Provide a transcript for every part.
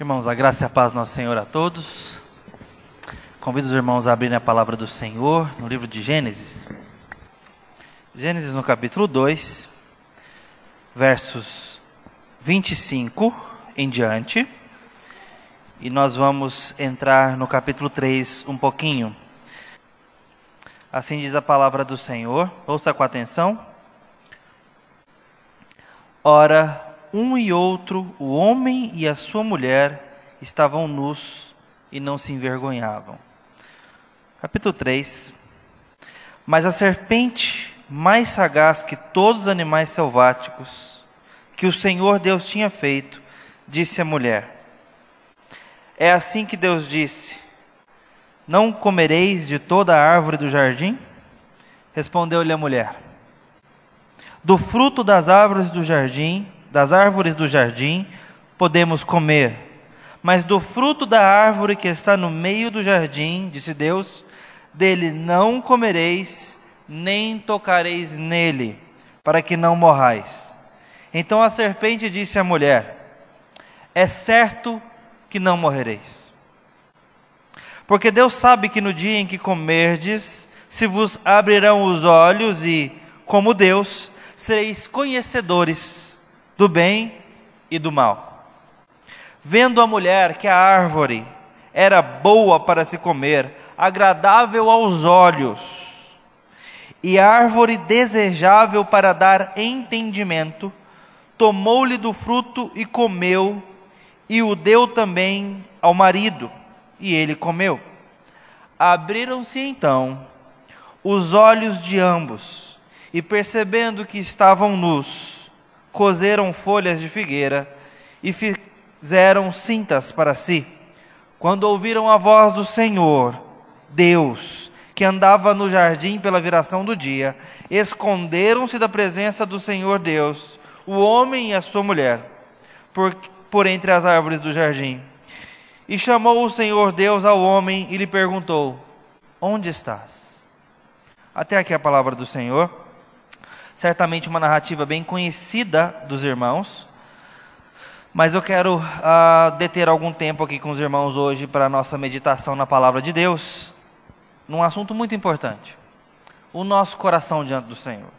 Irmãos, a graça e a paz nosso Senhor a todos. Convido os irmãos a abrirem a palavra do Senhor no livro de Gênesis. Gênesis no capítulo 2, versos 25 em diante. E nós vamos entrar no capítulo 3 um pouquinho. Assim diz a palavra do Senhor. Ouça com atenção. Ora, um e outro, o homem e a sua mulher, estavam nus e não se envergonhavam. Capítulo 3. Mas a serpente, mais sagaz que todos os animais selváticos, que o Senhor Deus tinha feito, disse à mulher: É assim que Deus disse: Não comereis de toda a árvore do jardim? Respondeu-lhe a mulher: Do fruto das árvores do jardim das árvores do jardim podemos comer, mas do fruto da árvore que está no meio do jardim, disse Deus, dele não comereis, nem tocareis nele, para que não morrais. Então a serpente disse à mulher: É certo que não morrereis. Porque Deus sabe que no dia em que comerdes, se vos abrirão os olhos e, como Deus, sereis conhecedores do bem e do mal. Vendo a mulher que a árvore era boa para se comer, agradável aos olhos, e árvore desejável para dar entendimento, tomou-lhe do fruto e comeu, e o deu também ao marido, e ele comeu. Abriram-se então os olhos de ambos, e percebendo que estavam nus, coseram folhas de figueira e fizeram cintas para si. Quando ouviram a voz do Senhor, Deus, que andava no jardim pela viração do dia, esconderam-se da presença do Senhor Deus, o homem e a sua mulher, por, por entre as árvores do jardim. E chamou o Senhor Deus ao homem e lhe perguntou: Onde estás? Até aqui a palavra do Senhor certamente uma narrativa bem conhecida dos irmãos. Mas eu quero uh, deter algum tempo aqui com os irmãos hoje para a nossa meditação na palavra de Deus, num assunto muito importante: o nosso coração diante do Senhor.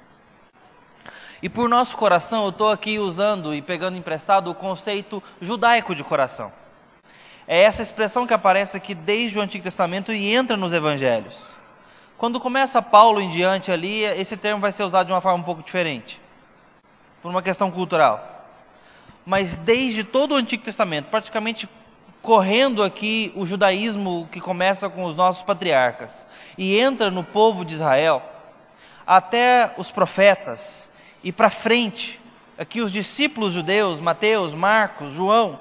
E por nosso coração, eu estou aqui usando e pegando emprestado o conceito judaico de coração. É essa expressão que aparece aqui desde o Antigo Testamento e entra nos Evangelhos. Quando começa Paulo em diante ali, esse termo vai ser usado de uma forma um pouco diferente, por uma questão cultural. Mas desde todo o Antigo Testamento, praticamente correndo aqui o judaísmo que começa com os nossos patriarcas e entra no povo de Israel, até os profetas e para frente, aqui os discípulos judeus, Mateus, Marcos, João,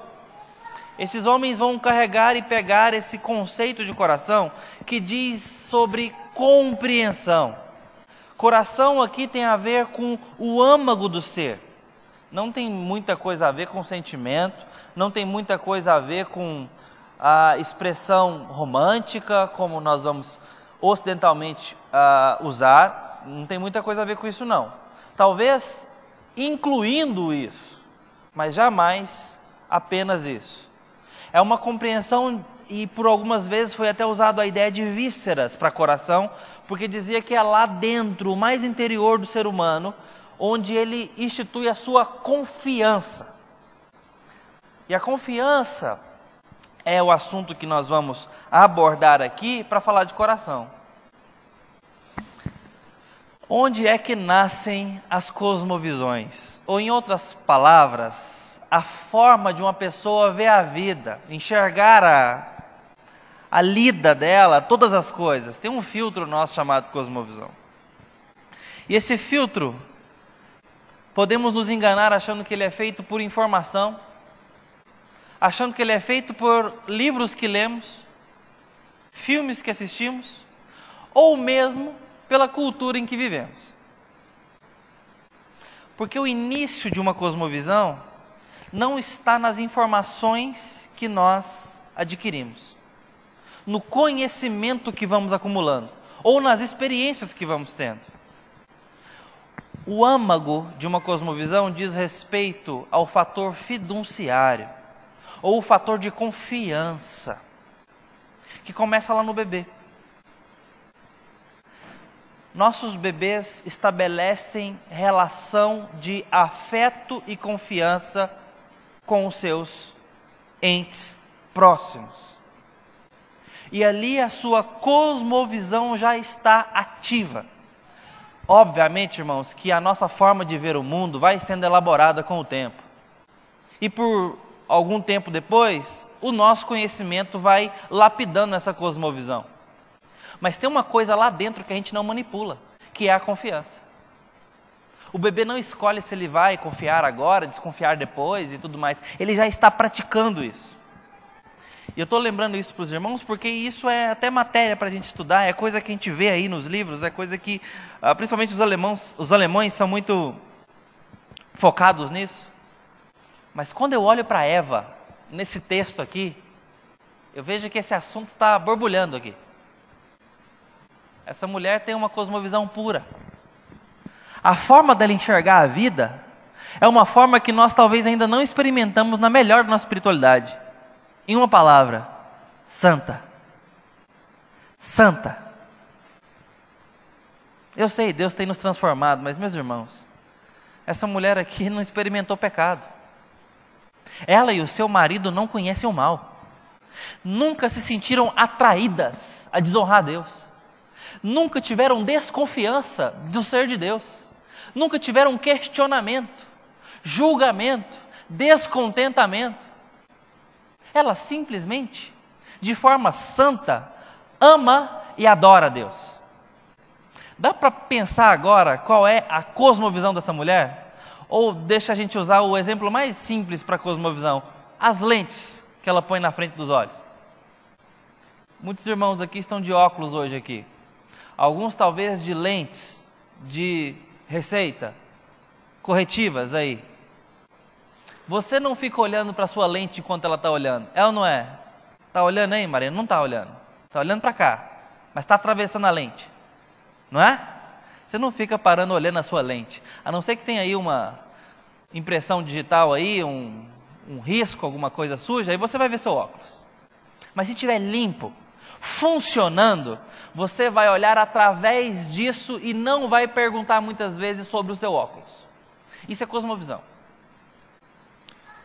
esses homens vão carregar e pegar esse conceito de coração que diz sobre compreensão. Coração aqui tem a ver com o âmago do ser. Não tem muita coisa a ver com sentimento, não tem muita coisa a ver com a expressão romântica, como nós vamos ocidentalmente uh, usar. Não tem muita coisa a ver com isso, não. Talvez incluindo isso, mas jamais apenas isso. É uma compreensão e por algumas vezes foi até usado a ideia de vísceras para coração, porque dizia que é lá dentro, o mais interior do ser humano, onde ele institui a sua confiança. E a confiança é o assunto que nós vamos abordar aqui para falar de coração. Onde é que nascem as cosmovisões? Ou, em outras palavras, a forma de uma pessoa ver a vida, enxergar a, a lida dela, todas as coisas. Tem um filtro nosso chamado cosmovisão. E esse filtro, podemos nos enganar achando que ele é feito por informação, achando que ele é feito por livros que lemos, filmes que assistimos, ou mesmo pela cultura em que vivemos. Porque o início de uma cosmovisão não está nas informações que nós adquirimos no conhecimento que vamos acumulando ou nas experiências que vamos tendo. O âmago de uma cosmovisão diz respeito ao fator fiduciário. ou o fator de confiança, que começa lá no bebê. Nossos bebês estabelecem relação de afeto e confiança com os seus entes próximos. E ali a sua cosmovisão já está ativa. Obviamente, irmãos, que a nossa forma de ver o mundo vai sendo elaborada com o tempo. E por algum tempo depois, o nosso conhecimento vai lapidando essa cosmovisão. Mas tem uma coisa lá dentro que a gente não manipula, que é a confiança. O bebê não escolhe se ele vai confiar agora, desconfiar depois e tudo mais. Ele já está praticando isso. E eu estou lembrando isso para os irmãos porque isso é até matéria para a gente estudar, é coisa que a gente vê aí nos livros, é coisa que, ah, principalmente os os alemães são muito focados nisso. Mas quando eu olho para Eva, nesse texto aqui, eu vejo que esse assunto está borbulhando aqui. Essa mulher tem uma cosmovisão pura. A forma dela enxergar a vida é uma forma que nós talvez ainda não experimentamos na melhor da nossa espiritualidade. Em uma palavra, santa. Santa. Eu sei, Deus tem nos transformado, mas meus irmãos, essa mulher aqui não experimentou pecado. Ela e o seu marido não conhecem o mal. Nunca se sentiram atraídas a desonrar a Deus. Nunca tiveram desconfiança do ser de Deus. Nunca tiveram questionamento, julgamento, descontentamento. Ela simplesmente, de forma santa, ama e adora a Deus. Dá para pensar agora qual é a cosmovisão dessa mulher? Ou deixa a gente usar o exemplo mais simples para a cosmovisão: as lentes que ela põe na frente dos olhos. Muitos irmãos aqui estão de óculos hoje aqui. Alguns talvez de lentes de receita, corretivas aí. Você não fica olhando para a sua lente enquanto ela está olhando, é ou não é? Está olhando aí, Maria? Não está olhando. Está olhando para cá, mas está atravessando a lente, não é? Você não fica parando olhando a sua lente. A não ser que tenha aí uma impressão digital aí, um, um risco, alguma coisa suja, aí você vai ver seu óculos. Mas se estiver limpo, funcionando, você vai olhar através disso e não vai perguntar muitas vezes sobre o seu óculos. Isso é cosmovisão.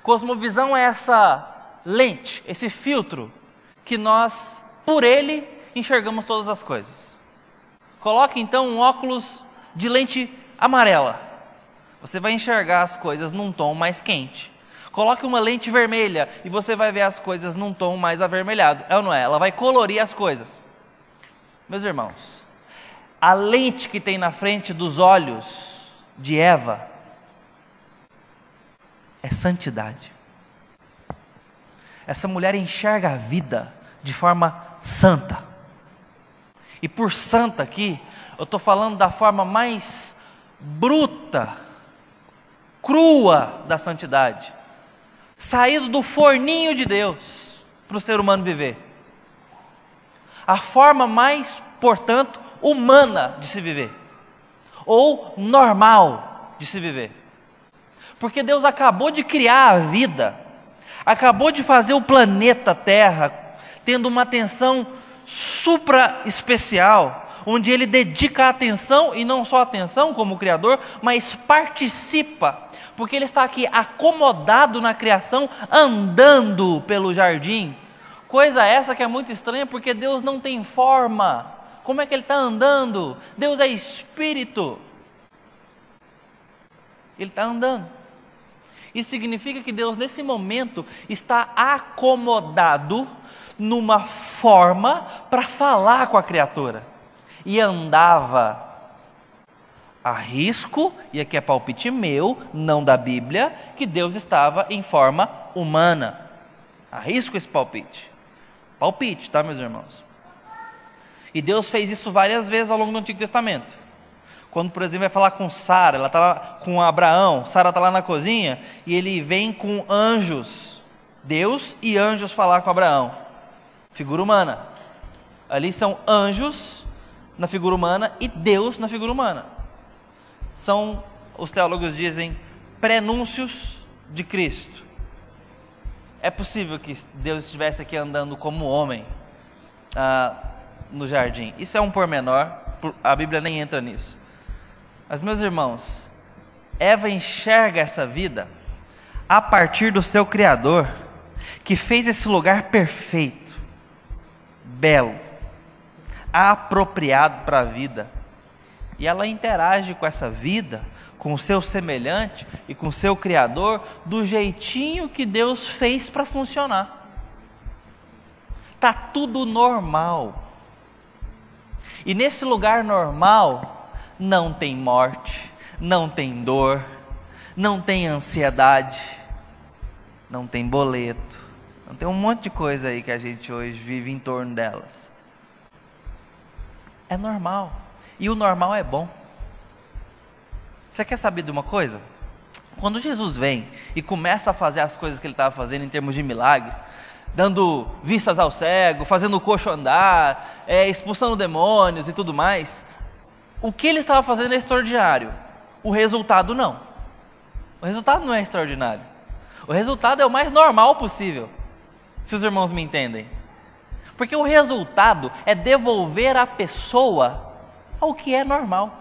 Cosmovisão é essa lente, esse filtro que nós, por ele, enxergamos todas as coisas. Coloque então um óculos de lente amarela. Você vai enxergar as coisas num tom mais quente. Coloque uma lente vermelha e você vai ver as coisas num tom mais avermelhado. É ou não é? Ela vai colorir as coisas. Meus irmãos, a lente que tem na frente dos olhos de Eva é santidade. Essa mulher enxerga a vida de forma santa. E por santa aqui, eu estou falando da forma mais bruta, crua da santidade. Saído do forninho de Deus para o ser humano viver. A forma mais, portanto, humana de se viver. Ou normal de se viver. Porque Deus acabou de criar a vida, acabou de fazer o planeta Terra, tendo uma atenção supra especial, onde ele dedica atenção, e não só atenção como Criador, mas participa, porque ele está aqui acomodado na criação, andando pelo jardim. Coisa essa que é muito estranha, porque Deus não tem forma. Como é que ele está andando? Deus é espírito. Ele está andando. Isso significa que Deus, nesse momento, está acomodado numa forma para falar com a criatura. E andava a risco, e aqui é palpite meu, não da Bíblia, que Deus estava em forma humana. Arrisco esse palpite. Palpite, tá, meus irmãos? E Deus fez isso várias vezes ao longo do Antigo Testamento. Quando, por exemplo, vai falar com Sara, ela está lá com Abraão, Sara está lá na cozinha, e ele vem com anjos, Deus e anjos falar com Abraão figura humana. Ali são anjos na figura humana e Deus na figura humana. São, os teólogos dizem, prenúncios de Cristo. é possível que Deus estivesse aqui andando como homem ah, no jardim. Isso é um pormenor, a Bíblia nem entra nisso. Mas, meus irmãos, Eva enxerga essa vida a partir do seu Criador, que fez esse lugar perfeito, belo, apropriado para a vida. E ela interage com essa vida, com o seu semelhante e com o seu Criador, do jeitinho que Deus fez para funcionar. Está tudo normal. E nesse lugar normal, não tem morte, não tem dor, não tem ansiedade, não tem boleto, não tem um monte de coisa aí que a gente hoje vive em torno delas. É normal. E o normal é bom. Você quer saber de uma coisa? Quando Jesus vem e começa a fazer as coisas que ele estava fazendo em termos de milagre, dando vistas ao cego, fazendo o coxo andar, é, expulsando demônios e tudo mais, o que ele estava fazendo é extraordinário. O resultado não. O resultado não é extraordinário. O resultado é o mais normal possível. Se os irmãos me entendem. Porque o resultado é devolver a pessoa ao que é normal.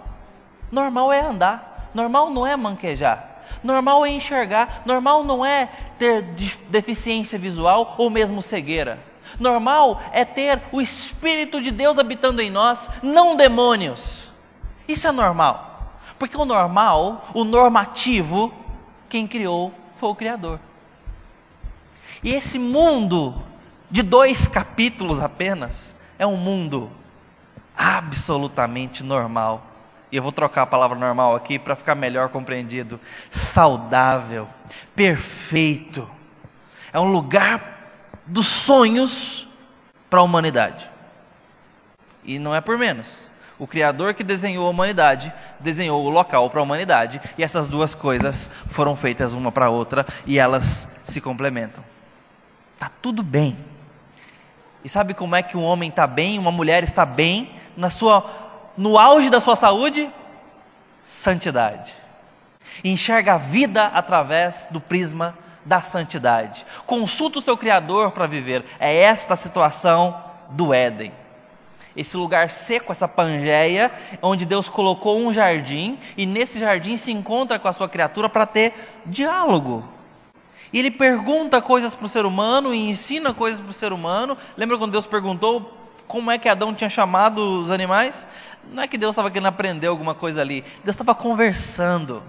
Normal é andar, normal não é manquejar. Normal é enxergar, normal não é ter deficiência visual ou mesmo cegueira. Normal é ter o Espírito de Deus habitando em nós, não demônios. Isso é normal. Porque o normal, o normativo, quem criou foi o Criador. E esse mundo de dois capítulos apenas é um mundo absolutamente normal. E eu vou trocar a palavra normal aqui para ficar melhor compreendido. Saudável, perfeito. É um lugar dos sonhos para a humanidade. E não é por menos. O Criador que desenhou a humanidade, desenhou o local para a humanidade, e essas duas coisas foram feitas uma para a outra e elas se complementam. Tá tudo bem. E sabe como é que um homem está bem, uma mulher está bem, na sua, no auge da sua saúde? Santidade. Enxerga a vida através do prisma da santidade. Consulta o seu Criador para viver. É esta a situação do Éden esse lugar seco, essa pangeia, onde Deus colocou um jardim e nesse jardim se encontra com a sua criatura para ter diálogo. E ele pergunta coisas para o ser humano e ensina coisas para o ser humano. Lembra quando Deus perguntou como é que Adão tinha chamado os animais? Não é que Deus estava querendo aprender alguma coisa ali, Deus estava conversando.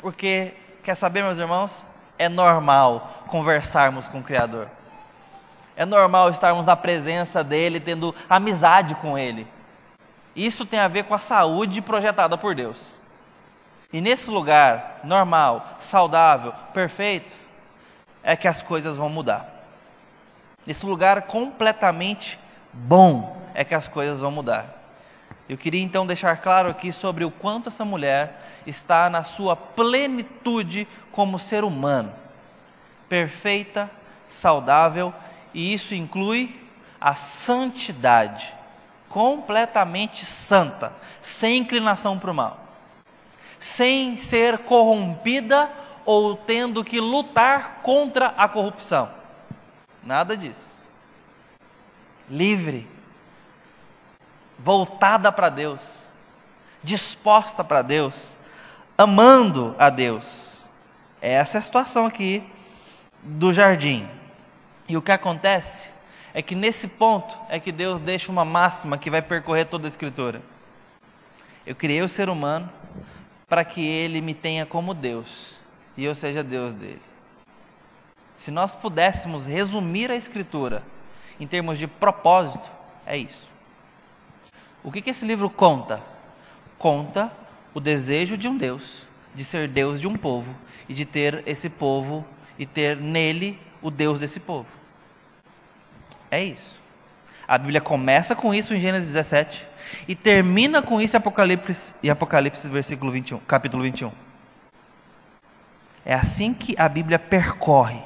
Porque, quer saber, meus irmãos? É normal conversarmos com o Criador. É normal estarmos na presença dele, tendo amizade com ele. Isso tem a ver com a saúde projetada por Deus. E nesse lugar normal, saudável, perfeito, é que as coisas vão mudar. Nesse lugar completamente bom é que as coisas vão mudar. Eu queria então deixar claro aqui sobre o quanto essa mulher está na sua plenitude como ser humano, perfeita, saudável e isso inclui a santidade, completamente santa, sem inclinação para o mal, sem ser corrompida ou tendo que lutar contra a corrupção. Nada disso. Livre, voltada para Deus, disposta para Deus, amando a Deus. Essa é a situação aqui do jardim. E o que acontece é que nesse ponto é que Deus deixa uma máxima que vai percorrer toda a Escritura. Eu criei o ser humano para que ele me tenha como Deus e eu seja Deus dele. Se nós pudéssemos resumir a Escritura em termos de propósito, é isso. O que, que esse livro conta? Conta o desejo de um Deus, de ser Deus de um povo e de ter esse povo e ter nele o Deus desse povo. É isso. A Bíblia começa com isso em Gênesis 17 e termina com isso em Apocalipse, em Apocalipse versículo 21, capítulo 21. É assim que a Bíblia percorre.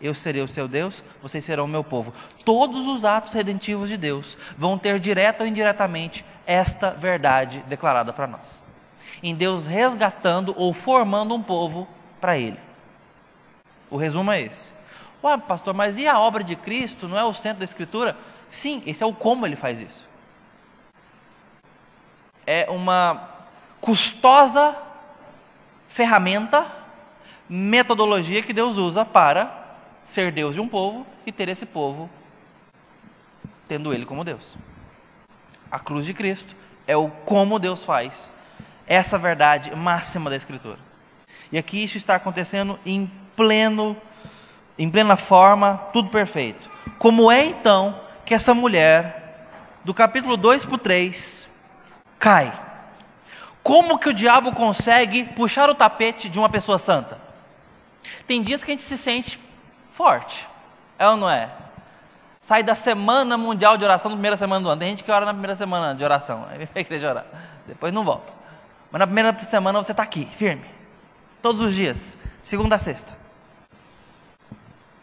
Eu serei o seu Deus, vocês serão o meu povo. Todos os atos redentivos de Deus vão ter direta ou indiretamente esta verdade declarada para nós. Em Deus resgatando ou formando um povo para Ele. O resumo é esse. Ué, pastor, mas e a obra de Cristo? Não é o centro da Escritura? Sim, esse é o como ele faz isso. É uma custosa ferramenta, metodologia que Deus usa para ser Deus de um povo e ter esse povo tendo Ele como Deus. A cruz de Cristo é o como Deus faz essa verdade máxima da Escritura. E aqui isso está acontecendo em pleno, em plena forma, tudo perfeito. Como é então que essa mulher, do capítulo 2 para o 3, cai? Como que o diabo consegue puxar o tapete de uma pessoa santa? Tem dias que a gente se sente forte, é ou não é? Sai da semana mundial de oração, na primeira semana do ano. Tem gente que ora na primeira semana de oração, aí vem igreja orar, depois não volta. Mas na primeira semana você está aqui, firme, todos os dias, segunda a sexta.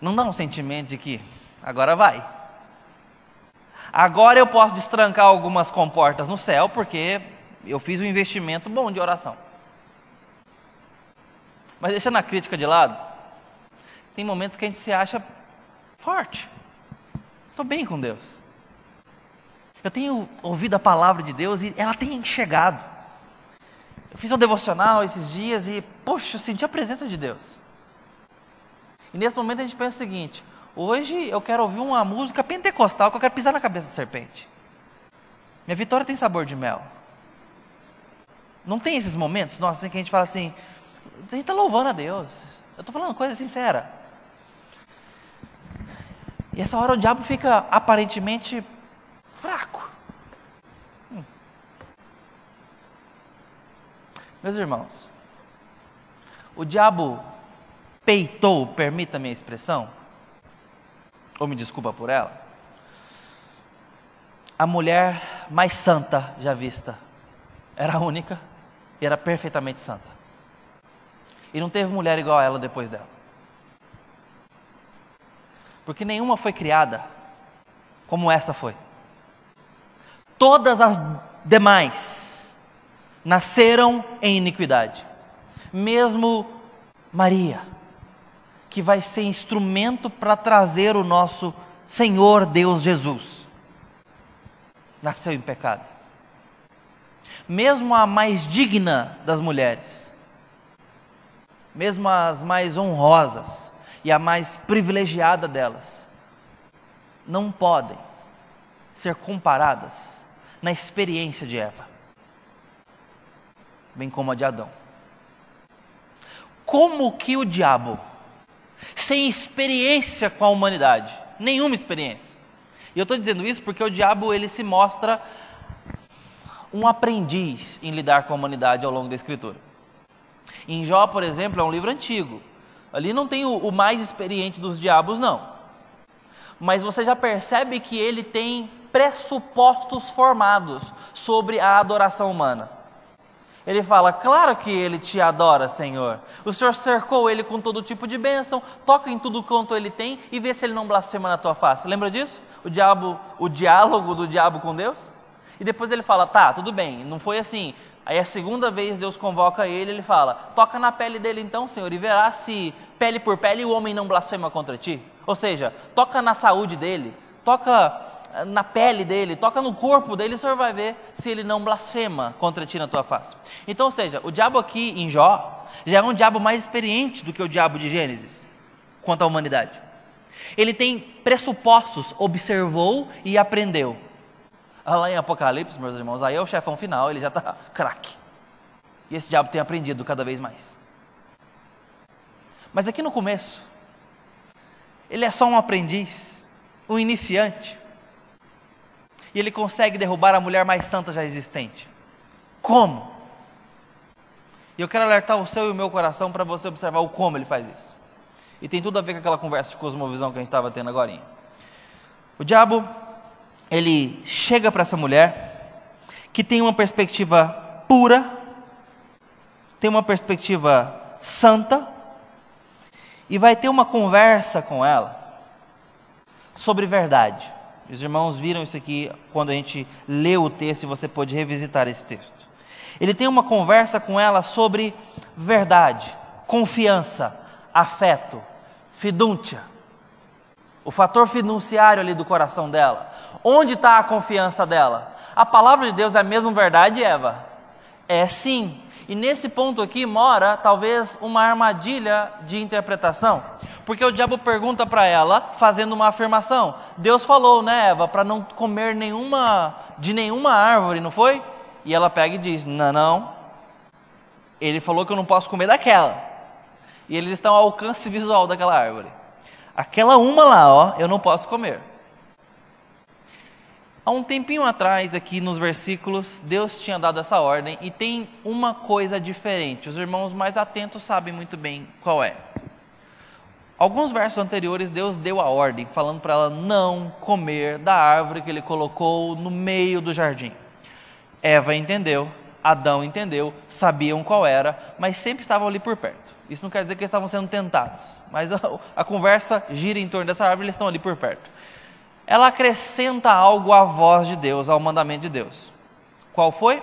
Não dá um sentimento de que agora vai. Agora eu posso destrancar algumas comportas no céu, porque eu fiz um investimento bom de oração. Mas deixando a crítica de lado, tem momentos que a gente se acha forte. Estou bem com Deus. Eu tenho ouvido a palavra de Deus e ela tem chegado. Eu fiz um devocional esses dias e, poxa, eu senti a presença de Deus. E nesse momento a gente pensa o seguinte: hoje eu quero ouvir uma música pentecostal que eu quero pisar na cabeça da serpente. Minha vitória tem sabor de mel. Não tem esses momentos, nossa, assim, que a gente fala assim, a gente está louvando a Deus. Eu estou falando coisa sincera. E essa hora o diabo fica aparentemente fraco. Hum. Meus irmãos, o diabo peitou, permita-me a expressão, ou me desculpa por ela, a mulher mais santa já vista. Era a única e era perfeitamente santa. E não teve mulher igual a ela depois dela. Porque nenhuma foi criada como essa foi. Todas as demais nasceram em iniquidade. Mesmo Maria, que vai ser instrumento para trazer o nosso Senhor Deus Jesus, nasceu em pecado mesmo a mais digna das mulheres, mesmo as mais honrosas e a mais privilegiada delas, não podem ser comparadas na experiência de Eva, bem como a de Adão. Como que o diabo, sem experiência com a humanidade, nenhuma experiência, e eu estou dizendo isso porque o diabo ele se mostra um aprendiz em lidar com a humanidade ao longo da Escritura. Em Jó, por exemplo, é um livro antigo. Ali não tem o, o mais experiente dos diabos, não. Mas você já percebe que ele tem pressupostos formados sobre a adoração humana. Ele fala: Claro que ele te adora, Senhor. O Senhor cercou ele com todo tipo de bênção, toca em tudo quanto ele tem e vê se ele não blasfema na tua face. Lembra disso? O diabo, o diálogo do diabo com Deus? E depois ele fala: tá, tudo bem, não foi assim. Aí a segunda vez Deus convoca ele, ele fala: toca na pele dele então, Senhor, e verá se pele por pele o homem não blasfema contra ti. Ou seja, toca na saúde dele, toca na pele dele, toca no corpo dele, o Senhor vai ver se ele não blasfema contra ti na tua face. Então, ou seja, o diabo aqui em Jó já é um diabo mais experiente do que o diabo de Gênesis quanto à humanidade. Ele tem pressupostos, observou e aprendeu. Lá em Apocalipse, meus irmãos, aí é o chefão final, ele já está craque. E esse diabo tem aprendido cada vez mais. Mas aqui no começo, ele é só um aprendiz, um iniciante. E ele consegue derrubar a mulher mais santa já existente. Como? E eu quero alertar o seu e o meu coração para você observar o como ele faz isso. E tem tudo a ver com aquela conversa de cosmovisão que a gente estava tendo agora. O diabo ele chega para essa mulher que tem uma perspectiva pura, tem uma perspectiva santa, e vai ter uma conversa com ela sobre verdade. Os irmãos viram isso aqui quando a gente leu o texto e você pode revisitar esse texto. Ele tem uma conversa com ela sobre verdade, confiança, afeto, fidúncia, O fator fiduciário ali do coração dela. Onde está a confiança dela? A palavra de Deus é mesmo verdade, Eva? É sim. E nesse ponto aqui mora talvez uma armadilha de interpretação. Porque o diabo pergunta para ela, fazendo uma afirmação: Deus falou, né, Eva, para não comer nenhuma de nenhuma árvore, não foi? E ela pega e diz: Não, não. Ele falou que eu não posso comer daquela. E eles estão ao alcance visual daquela árvore. Aquela uma lá, ó, eu não posso comer. Há um tempinho atrás, aqui nos versículos, Deus tinha dado essa ordem e tem uma coisa diferente. Os irmãos mais atentos sabem muito bem qual é. Alguns versos anteriores, Deus deu a ordem, falando para ela não comer da árvore que ele colocou no meio do jardim. Eva entendeu, Adão entendeu, sabiam qual era, mas sempre estavam ali por perto. Isso não quer dizer que eles estavam sendo tentados, mas a, a conversa gira em torno dessa árvore, eles estão ali por perto ela acrescenta algo à voz de Deus, ao mandamento de Deus. Qual foi?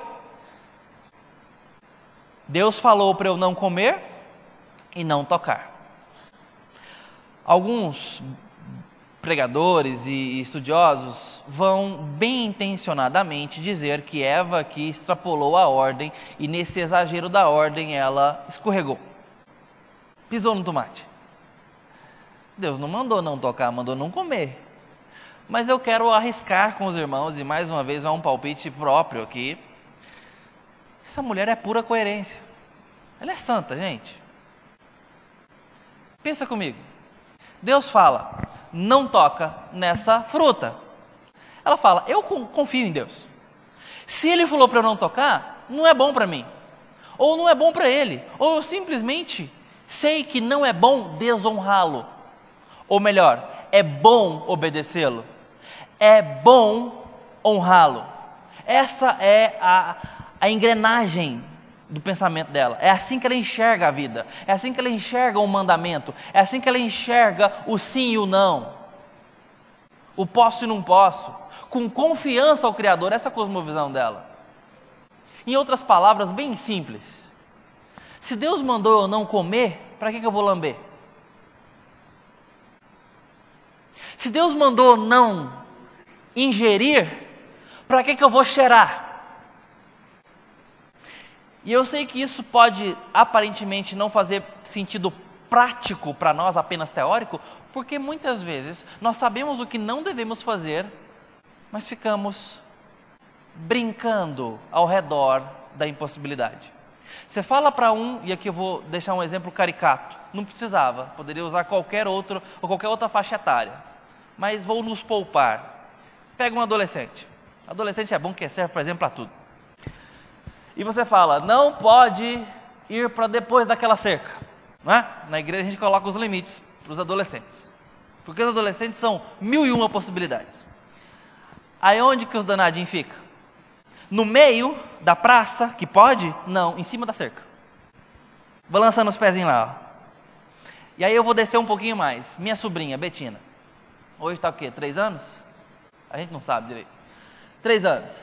Deus falou para eu não comer e não tocar. Alguns pregadores e estudiosos vão bem intencionadamente dizer que Eva aqui extrapolou a ordem e nesse exagero da ordem ela escorregou. Pisou no tomate. Deus não mandou não tocar, mandou não comer. Mas eu quero arriscar com os irmãos, e mais uma vez vai um palpite próprio aqui. Essa mulher é pura coerência. Ela é santa, gente. Pensa comigo. Deus fala, não toca nessa fruta. Ela fala, eu confio em Deus. Se ele falou para eu não tocar, não é bom para mim. Ou não é bom para ele. Ou eu simplesmente sei que não é bom desonrá-lo. Ou melhor, é bom obedecê-lo é bom honrá-lo. Essa é a, a engrenagem do pensamento dela. É assim que ela enxerga a vida. É assim que ela enxerga o mandamento. É assim que ela enxerga o sim e o não. O posso e não posso. Com confiança ao Criador, essa é a cosmovisão dela. Em outras palavras, bem simples. Se Deus mandou eu não comer, para que, que eu vou lamber? Se Deus mandou não ingerir, para que, que eu vou cheirar? E eu sei que isso pode aparentemente não fazer sentido prático para nós, apenas teórico, porque muitas vezes nós sabemos o que não devemos fazer, mas ficamos brincando ao redor da impossibilidade. Você fala para um, e aqui eu vou deixar um exemplo caricato, não precisava, poderia usar qualquer outro ou qualquer outra faixa etária, mas vou nos poupar. Pega um adolescente. Adolescente é bom que serve, por exemplo, para tudo. E você fala, não pode ir para depois daquela cerca. Não é? Na igreja a gente coloca os limites para os adolescentes. Porque os adolescentes são mil e uma possibilidades. Aí onde que os danadinhos ficam? No meio da praça, que pode? Não, em cima da cerca. Balançando os pezinhos lá. Ó. E aí eu vou descer um pouquinho mais. Minha sobrinha, Betina. Hoje está o quê? Três anos? A gente não sabe direito. Três anos,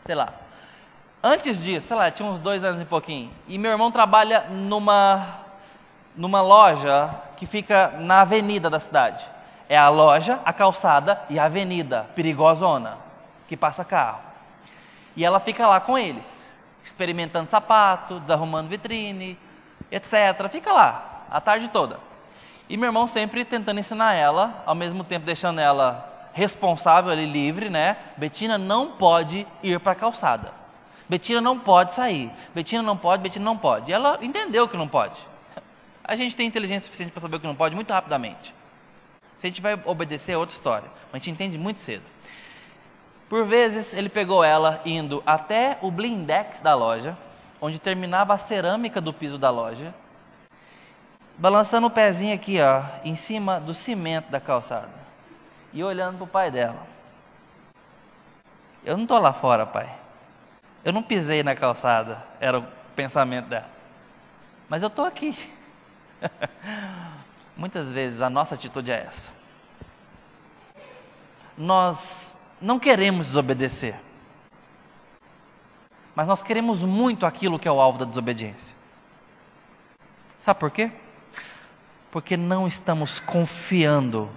sei lá. Antes disso, sei lá, tinha uns dois anos e pouquinho. E meu irmão trabalha numa, numa loja que fica na avenida da cidade. É a loja, a calçada e a avenida, perigosona, que passa carro. E ela fica lá com eles, experimentando sapato, desarrumando vitrine, etc. Fica lá a tarde toda. E meu irmão sempre tentando ensinar ela, ao mesmo tempo deixando ela responsável ali livre, né? Betina não pode ir para a calçada. Betina não pode sair. Betina não pode, Betina não pode. E ela entendeu que não pode. A gente tem inteligência suficiente para saber o que não pode muito rapidamente. Se a gente vai obedecer é outra história, mas a gente entende muito cedo. Por vezes ele pegou ela indo até o blindex da loja, onde terminava a cerâmica do piso da loja, balançando o pezinho aqui, ó, em cima do cimento da calçada e olhando para o pai dela. Eu não estou lá fora, pai. Eu não pisei na calçada, era o pensamento dela. Mas eu estou aqui. Muitas vezes a nossa atitude é essa. Nós não queremos desobedecer, mas nós queremos muito aquilo que é o alvo da desobediência. Sabe por quê? Porque não estamos confiando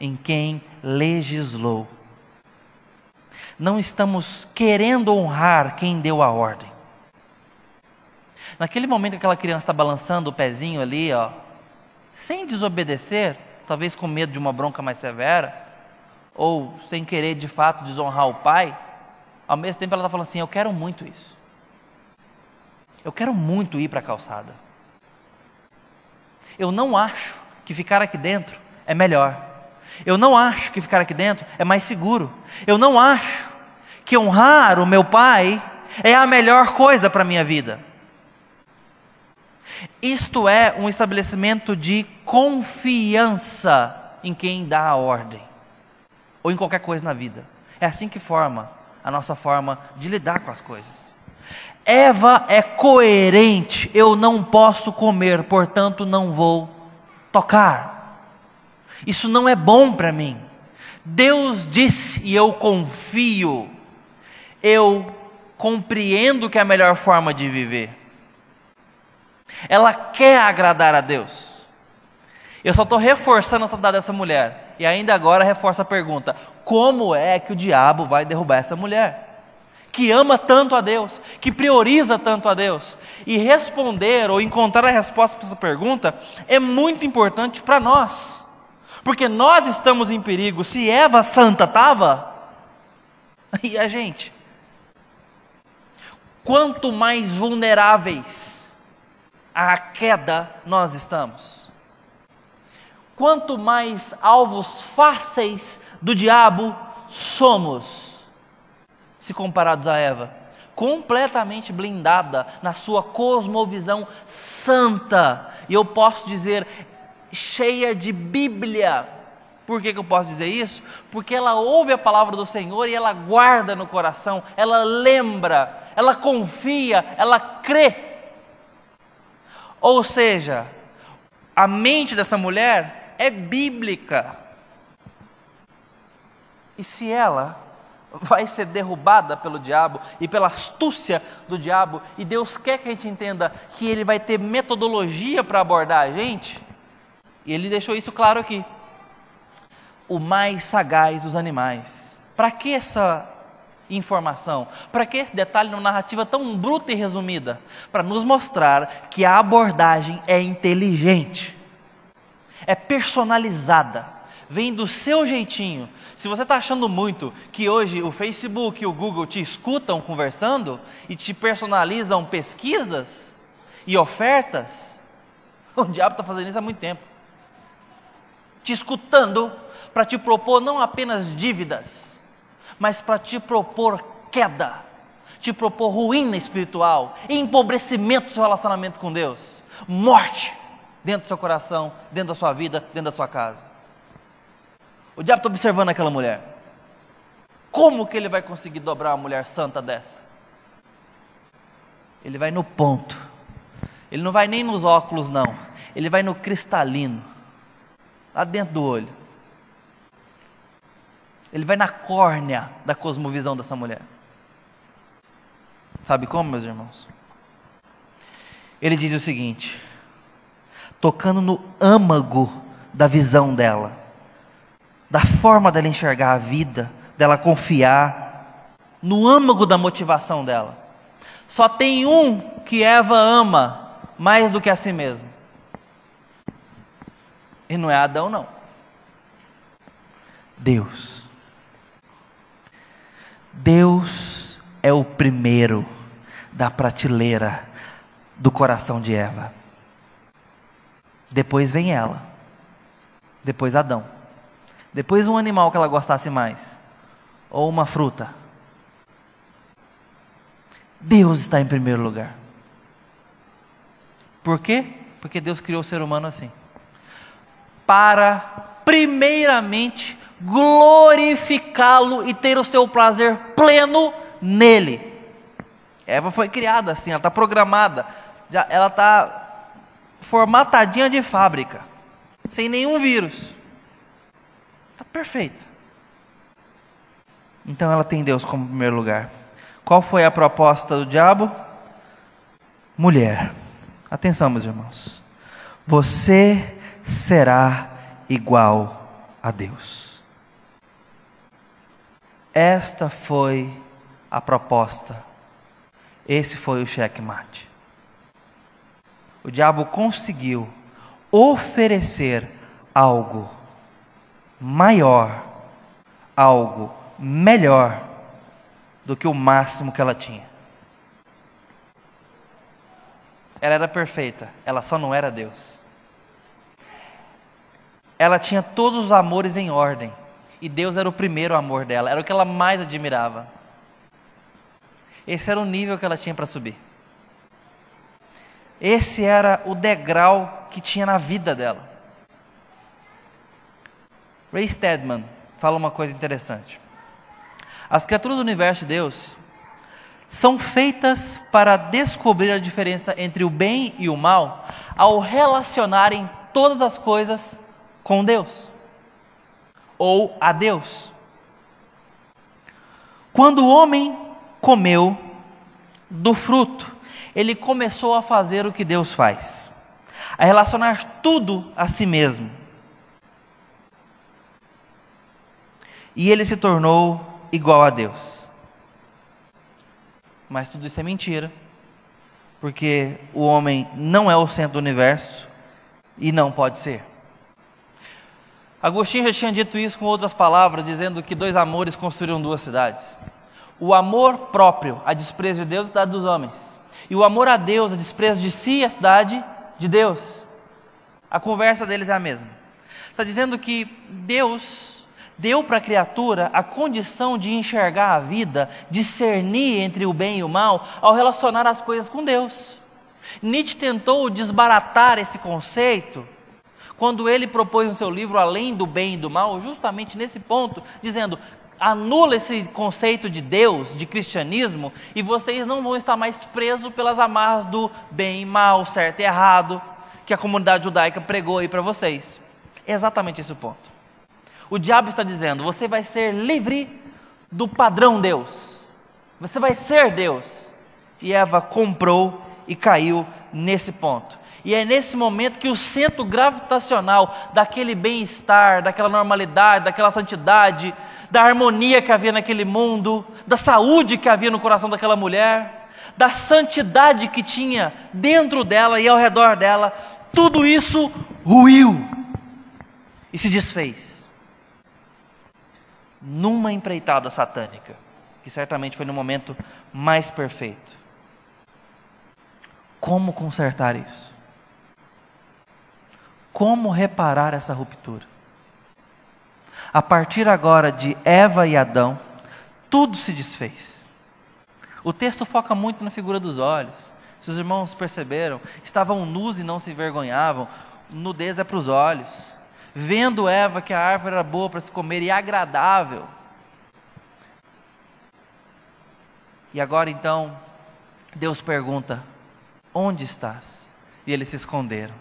em quem legislou. Não estamos querendo honrar quem deu a ordem. Naquele momento que aquela criança está balançando o pezinho ali, ó, sem desobedecer, talvez com medo de uma bronca mais severa, ou sem querer de fato desonrar o pai, ao mesmo tempo ela está falando assim: Eu quero muito isso. Eu quero muito ir para a calçada. Eu não acho que ficar aqui dentro é melhor. Eu não acho que ficar aqui dentro é mais seguro. Eu não acho que honrar o meu pai é a melhor coisa para a minha vida. Isto é um estabelecimento de confiança em quem dá a ordem, ou em qualquer coisa na vida. É assim que forma a nossa forma de lidar com as coisas. Eva é coerente, eu não posso comer, portanto não vou tocar. Isso não é bom para mim. Deus disse e eu confio, eu compreendo que é a melhor forma de viver. Ela quer agradar a Deus. Eu só estou reforçando essa dada dessa mulher. E ainda agora reforça a pergunta: como é que o diabo vai derrubar essa mulher? Que ama tanto a Deus, que prioriza tanto a Deus. E responder ou encontrar a resposta para essa pergunta é muito importante para nós. Porque nós estamos em perigo. Se Eva santa estava, e a gente? Quanto mais vulneráveis à queda nós estamos. Quanto mais alvos fáceis do diabo somos, se comparados a Eva, completamente blindada na sua cosmovisão santa, e eu posso dizer, cheia de Bíblia. Por que, que eu posso dizer isso? Porque ela ouve a palavra do Senhor e ela guarda no coração, ela lembra, ela confia, ela crê ou seja, a mente dessa mulher é bíblica. E se ela vai ser derrubada pelo diabo e pela astúcia do diabo, e Deus quer que a gente entenda que ele vai ter metodologia para abordar a gente, e ele deixou isso claro aqui. O mais sagaz dos animais. Para que essa informação. Para que esse detalhe numa narrativa tão bruta e resumida? Para nos mostrar que a abordagem é inteligente, é personalizada, vem do seu jeitinho. Se você está achando muito que hoje o Facebook e o Google te escutam conversando e te personalizam pesquisas e ofertas, o diabo está fazendo isso há muito tempo. Te escutando para te propor não apenas dívidas, mas para te propor queda, te propor ruína espiritual, empobrecimento do seu relacionamento com Deus, morte dentro do seu coração, dentro da sua vida, dentro da sua casa. O diabo está observando aquela mulher. Como que ele vai conseguir dobrar uma mulher santa dessa? Ele vai no ponto. Ele não vai nem nos óculos, não. Ele vai no cristalino, lá dentro do olho. Ele vai na córnea da cosmovisão dessa mulher. Sabe como, meus irmãos? Ele diz o seguinte: tocando no âmago da visão dela, da forma dela enxergar a vida, dela confiar, no âmago da motivação dela. Só tem um que Eva ama mais do que a si mesmo. E não é Adão, não. Deus. Deus é o primeiro da prateleira do coração de Eva. Depois vem ela. Depois Adão. Depois um animal que ela gostasse mais. Ou uma fruta. Deus está em primeiro lugar. Por quê? Porque Deus criou o ser humano assim. Para, primeiramente, glorificá-lo e ter o seu prazer pleno nele. Eva foi criada assim, ela está programada, já, ela está formatadinha de fábrica, sem nenhum vírus. Está perfeita. Então ela tem Deus como primeiro lugar. Qual foi a proposta do diabo? Mulher. Atenção, meus irmãos. Você será igual a Deus. Esta foi a proposta. Esse foi o checkmate. O diabo conseguiu oferecer algo maior, algo melhor do que o máximo que ela tinha. Ela era perfeita, ela só não era Deus. Ela tinha todos os amores em ordem, e Deus era o primeiro amor dela, era o que ela mais admirava. Esse era o nível que ela tinha para subir. Esse era o degrau que tinha na vida dela. Ray Stedman fala uma coisa interessante. As criaturas do universo de Deus são feitas para descobrir a diferença entre o bem e o mal ao relacionarem todas as coisas com Deus ou a Deus. Quando o homem comeu do fruto, ele começou a fazer o que Deus faz, a relacionar tudo a si mesmo. E ele se tornou igual a Deus. Mas tudo isso é mentira, porque o homem não é o centro do universo e não pode ser. Agostinho já tinha dito isso com outras palavras, dizendo que dois amores construíram duas cidades. O amor próprio, a desprezo de Deus, a cidade dos homens. E o amor a Deus, a desprezo de si, a cidade de Deus. A conversa deles é a mesma. Está dizendo que Deus deu para a criatura a condição de enxergar a vida, discernir entre o bem e o mal, ao relacionar as coisas com Deus. Nietzsche tentou desbaratar esse conceito quando ele propôs no seu livro Além do Bem e do Mal, justamente nesse ponto, dizendo: anula esse conceito de Deus, de cristianismo, e vocês não vão estar mais presos pelas amarras do bem e mal, certo e errado, que a comunidade judaica pregou aí para vocês. É exatamente esse o ponto. O diabo está dizendo: você vai ser livre do padrão Deus. Você vai ser Deus. E Eva comprou e caiu nesse ponto. E é nesse momento que o centro gravitacional daquele bem-estar, daquela normalidade, daquela santidade, da harmonia que havia naquele mundo, da saúde que havia no coração daquela mulher, da santidade que tinha dentro dela e ao redor dela, tudo isso ruiu e se desfez numa empreitada satânica, que certamente foi no momento mais perfeito. Como consertar isso? Como reparar essa ruptura? A partir agora de Eva e Adão, tudo se desfez. O texto foca muito na figura dos olhos. Se os irmãos perceberam, estavam nus e não se envergonhavam. Nudez é para os olhos vendo Eva que a árvore era boa para se comer e agradável. E agora então, Deus pergunta: Onde estás? E eles se esconderam.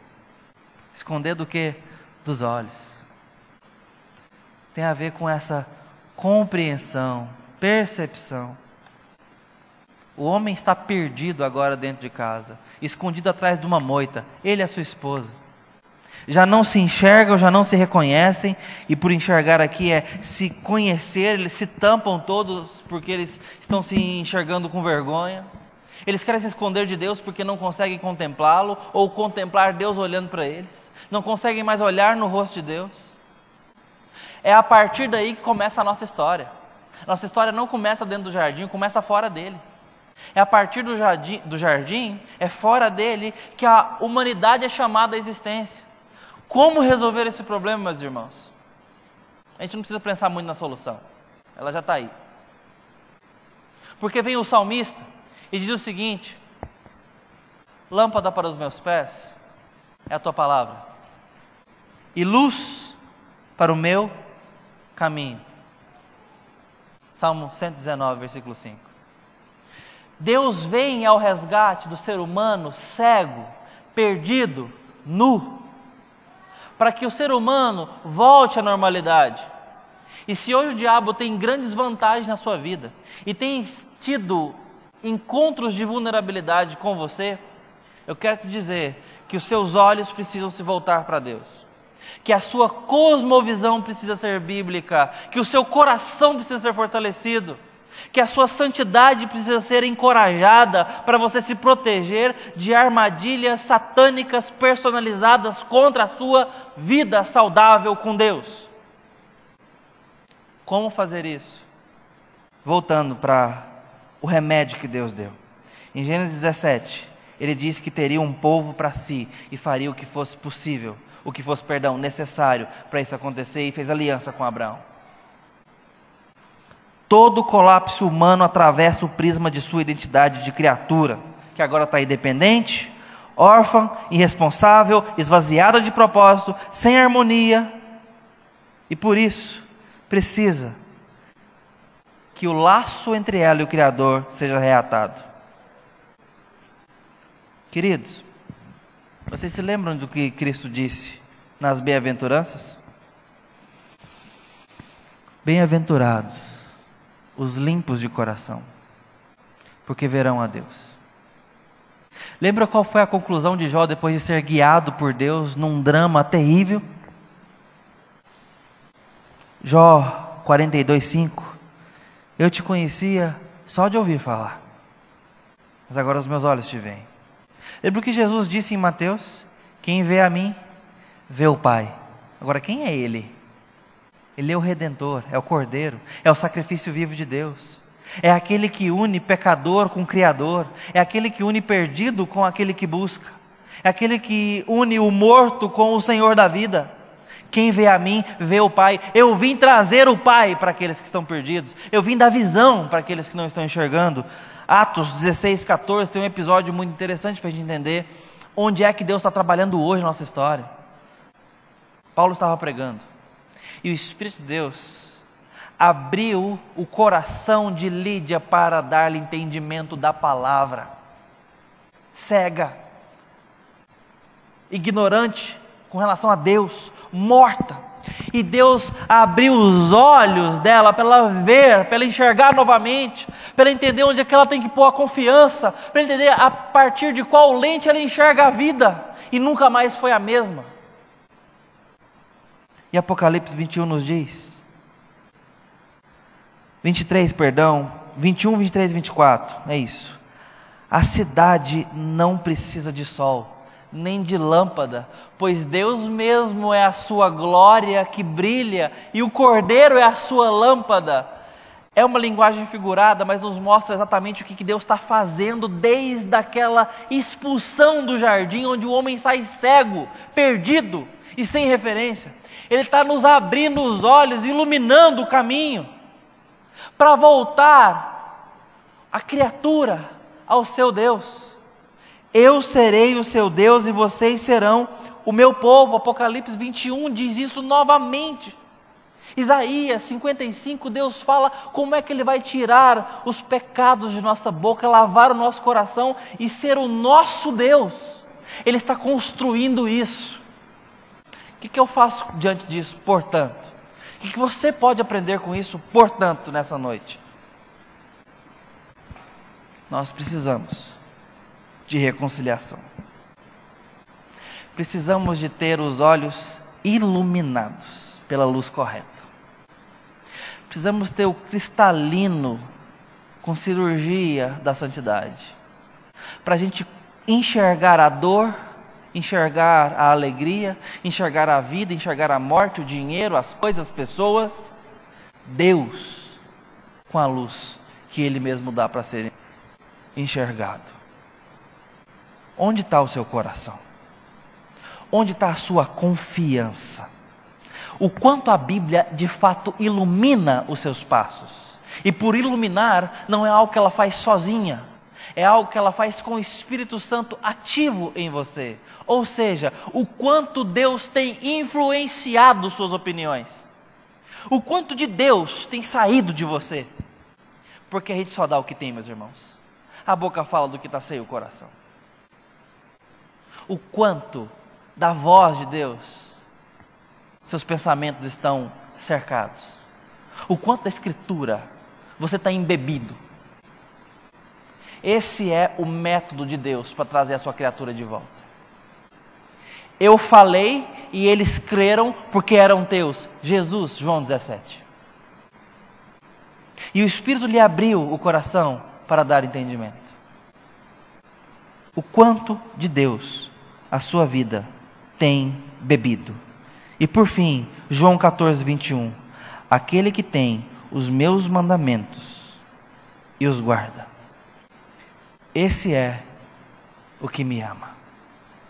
Esconder do que? Dos olhos. Tem a ver com essa compreensão, percepção. O homem está perdido agora dentro de casa, escondido atrás de uma moita, ele e a sua esposa já não se enxergam, já não se reconhecem, e por enxergar aqui é se conhecer, eles se tampam todos porque eles estão se enxergando com vergonha. Eles querem se esconder de Deus porque não conseguem contemplá-lo ou contemplar Deus olhando para eles. Não conseguem mais olhar no rosto de Deus. É a partir daí que começa a nossa história. Nossa história não começa dentro do jardim, começa fora dele. É a partir do jardim, do jardim, é fora dele, que a humanidade é chamada à existência. Como resolver esse problema, meus irmãos? A gente não precisa pensar muito na solução, ela já está aí. Porque vem o salmista e diz o seguinte: Lâmpada para os meus pés é a tua palavra, e luz para o meu caminho. Salmo 119, versículo 5. Deus vem ao resgate do ser humano cego, perdido, nu para que o ser humano volte à normalidade. E se hoje o diabo tem grandes vantagens na sua vida e tem tido encontros de vulnerabilidade com você, eu quero te dizer que os seus olhos precisam se voltar para Deus. que a sua cosmovisão precisa ser bíblica, que o seu coração precisa ser fortalecido, que a sua santidade precisa ser encorajada para você se proteger de armadilhas satânicas personalizadas contra a sua vida saudável com Deus. Como fazer isso? Voltando para o remédio que Deus deu. Em Gênesis 17, ele disse que teria um povo para si e faria o que fosse possível o que fosse, perdão, necessário para isso acontecer e fez aliança com Abraão. Todo colapso humano atravessa o prisma de sua identidade de criatura, que agora está independente, órfã, irresponsável, esvaziada de propósito, sem harmonia, e por isso precisa que o laço entre ela e o Criador seja reatado. Queridos, vocês se lembram do que Cristo disse nas bem-aventuranças? Bem-aventurados os limpos de coração, porque verão a Deus. Lembra qual foi a conclusão de Jó depois de ser guiado por Deus num drama terrível? Jó 42:5 Eu te conhecia só de ouvir falar, mas agora os meus olhos te veem. Lembra o que Jesus disse em Mateus? Quem vê a mim, vê o Pai. Agora, quem é Ele? Ele é o Redentor, é o Cordeiro, é o sacrifício vivo de Deus. É aquele que une pecador com Criador, é aquele que une perdido com aquele que busca, é aquele que une o morto com o Senhor da vida. Quem vê a mim, vê o Pai. Eu vim trazer o Pai para aqueles que estão perdidos, eu vim dar visão para aqueles que não estão enxergando. Atos 16, 14 tem um episódio muito interessante para a gente entender onde é que Deus está trabalhando hoje na nossa história. Paulo estava pregando e o Espírito de Deus abriu o coração de Lídia para dar-lhe entendimento da palavra. Cega, ignorante com relação a Deus, morta e Deus abriu os olhos dela para ela ver, para ela enxergar novamente, para ela entender onde é que ela tem que pôr a confiança, para entender a partir de qual lente ela enxerga a vida, e nunca mais foi a mesma. E Apocalipse 21 nos diz, 23, perdão, 21, 23 24, é isso. A cidade não precisa de sol nem de lâmpada, pois Deus mesmo é a sua glória que brilha e o Cordeiro é a sua lâmpada. É uma linguagem figurada, mas nos mostra exatamente o que Deus está fazendo desde aquela expulsão do jardim, onde o homem sai cego, perdido e sem referência. Ele está nos abrindo os olhos, iluminando o caminho, para voltar a criatura ao seu Deus. Eu serei o seu Deus e vocês serão o meu povo. Apocalipse 21 diz isso novamente. Isaías 55, Deus fala como é que Ele vai tirar os pecados de nossa boca, lavar o nosso coração e ser o nosso Deus. Ele está construindo isso. O que, que eu faço diante disso? Portanto, o que, que você pode aprender com isso? Portanto, nessa noite, nós precisamos de reconciliação. Precisamos de ter os olhos iluminados pela luz correta. Precisamos ter o cristalino com cirurgia da santidade. Para a gente enxergar a dor, enxergar a alegria, enxergar a vida, enxergar a morte, o dinheiro, as coisas, as pessoas. Deus com a luz que Ele mesmo dá para ser enxergado. Onde está o seu coração? Onde está a sua confiança? O quanto a Bíblia de fato ilumina os seus passos. E por iluminar, não é algo que ela faz sozinha, é algo que ela faz com o Espírito Santo ativo em você. Ou seja, o quanto Deus tem influenciado suas opiniões. O quanto de Deus tem saído de você. Porque a gente só dá o que tem, meus irmãos. A boca fala do que está cheio o coração o quanto da voz de Deus seus pensamentos estão cercados, o quanto da Escritura você está embebido. Esse é o método de Deus para trazer a sua criatura de volta. Eu falei e eles creram porque eram teus. Jesus, João 17. E o Espírito lhe abriu o coração para dar entendimento. O quanto de Deus a sua vida tem bebido. E por fim, João 14, 21. Aquele que tem os meus mandamentos e os guarda, esse é o que me ama.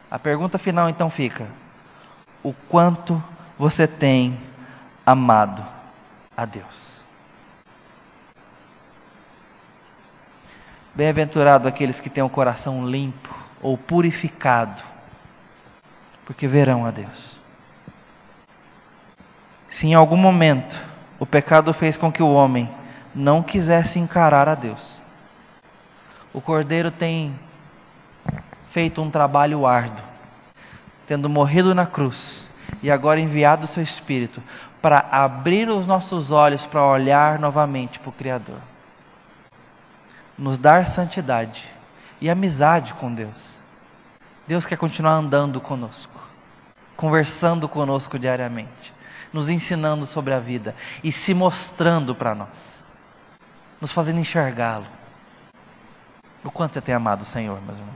A pergunta final então fica: o quanto você tem amado a Deus? Bem-aventurado aqueles que têm o coração limpo ou purificado, porque verão a Deus. Se em algum momento o pecado fez com que o homem não quisesse encarar a Deus, o Cordeiro tem feito um trabalho árduo, tendo morrido na cruz e agora enviado o seu Espírito para abrir os nossos olhos para olhar novamente para o Criador, nos dar santidade e amizade com Deus. Deus quer continuar andando conosco, conversando conosco diariamente nos ensinando sobre a vida e se mostrando para nós, nos fazendo enxergá-lo. O quanto você tem amado o Senhor, meu irmão.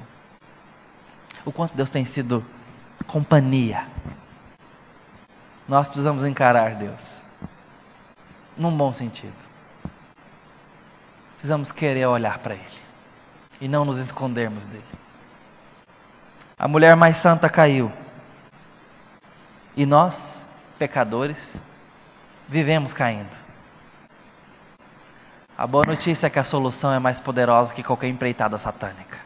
O quanto Deus tem sido companhia. Nós precisamos encarar Deus, num bom sentido. Precisamos querer olhar para Ele e não nos escondermos dele. A mulher mais santa caiu. E nós pecadores, vivemos caindo. A boa notícia é que a solução é mais poderosa que qualquer empreitada satânica.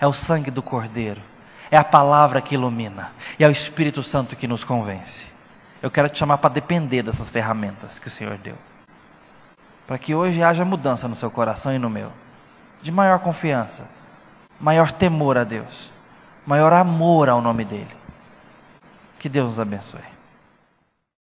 É o sangue do Cordeiro, é a palavra que ilumina, e é o Espírito Santo que nos convence. Eu quero te chamar para depender dessas ferramentas que o Senhor deu. Para que hoje haja mudança no seu coração e no meu. De maior confiança, maior temor a Deus, maior amor ao nome dEle. Que Deus nos abençoe.